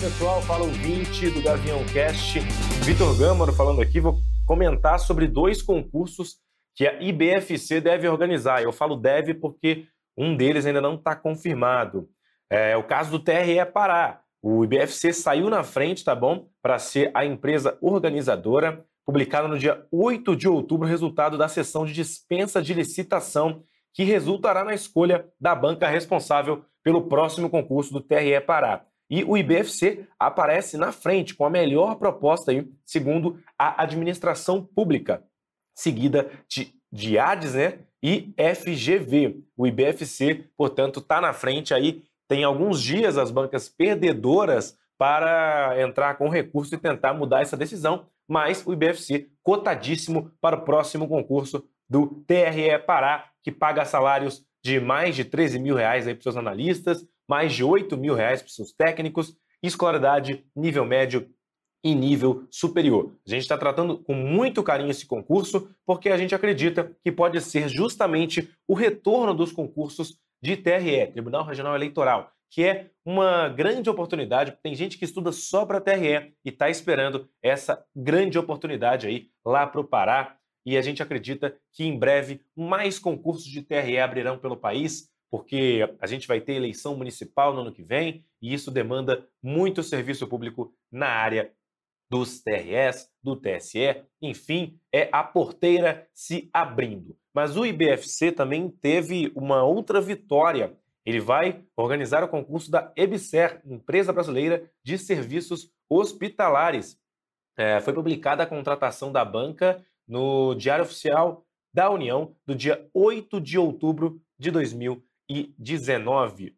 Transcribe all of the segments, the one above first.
pessoal, fala o 20 do Gavião Cast. Vitor Gâmaro falando aqui, vou comentar sobre dois concursos que a IBFC deve organizar. Eu falo deve porque um deles ainda não está confirmado. É o caso do TRE Pará. O IBFC saiu na frente, tá bom? Para ser a empresa organizadora. Publicado no dia 8 de outubro, resultado da sessão de dispensa de licitação, que resultará na escolha da banca responsável pelo próximo concurso do TRE Pará. E o IBFC aparece na frente com a melhor proposta aí, segundo a administração pública, seguida de, de ADES né, e FGV. O IBFC, portanto, está na frente aí. Tem alguns dias as bancas perdedoras para entrar com recurso e tentar mudar essa decisão, mas o IBFC cotadíssimo para o próximo concurso do TRE Pará, que paga salários de mais de 13 mil reais para os seus analistas, mais de 8 mil reais para seus técnicos, escolaridade nível médio e nível superior. A gente está tratando com muito carinho esse concurso, porque a gente acredita que pode ser justamente o retorno dos concursos de TRE, Tribunal Regional Eleitoral, que é uma grande oportunidade. Tem gente que estuda só para TRE e está esperando essa grande oportunidade aí lá para o Pará. E a gente acredita que em breve mais concursos de TRE abrirão pelo país porque a gente vai ter eleição municipal no ano que vem e isso demanda muito serviço público na área dos TRS, do TSE, enfim, é a porteira se abrindo. Mas o IBFC também teve uma outra vitória. Ele vai organizar o concurso da EBSER, Empresa Brasileira de Serviços Hospitalares. É, foi publicada a contratação da banca no Diário Oficial da União do dia 8 de outubro de 2020 2019.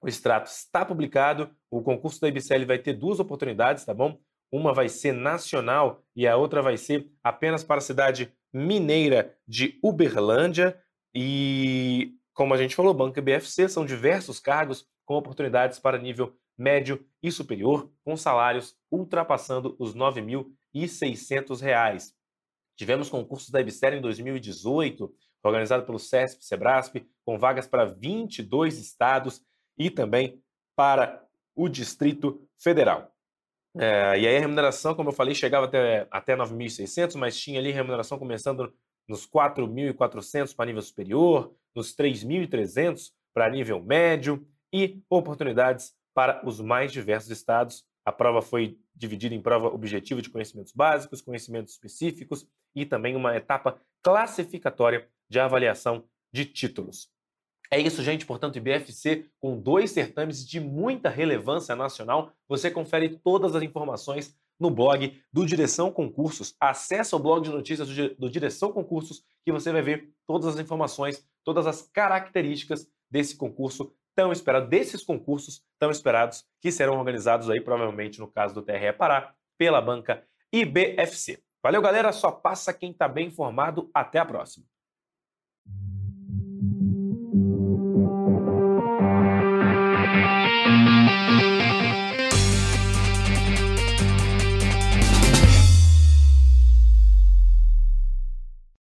O extrato está publicado. O concurso da IBCL vai ter duas oportunidades, tá bom? Uma vai ser nacional e a outra vai ser apenas para a cidade mineira de Uberlândia. E, como a gente falou, Banco BFC são diversos cargos com oportunidades para nível médio e superior, com salários ultrapassando os R$ 9.600. Tivemos concursos da IBCL em 2018, organizado pelo CESP, SEBRASP, com vagas para 22 estados e também para o Distrito Federal. É, e aí a remuneração, como eu falei, chegava até, até 9.600, mas tinha ali remuneração começando nos 4.400 para nível superior, nos 3.300 para nível médio e oportunidades para os mais diversos estados. A prova foi dividida em prova objetiva de conhecimentos básicos, conhecimentos específicos e também uma etapa classificatória de avaliação de títulos. É isso, gente. Portanto, IBFC com dois certames de muita relevância nacional. Você confere todas as informações no blog do Direção Concursos. Acesse o blog de notícias do Direção Concursos que você vai ver todas as informações, todas as características desse concurso tão esperado, desses concursos tão esperados que serão organizados aí provavelmente no caso do TRE Pará pela banca IBFC. Valeu, galera. Só passa quem está bem informado. Até a próxima. Thank you.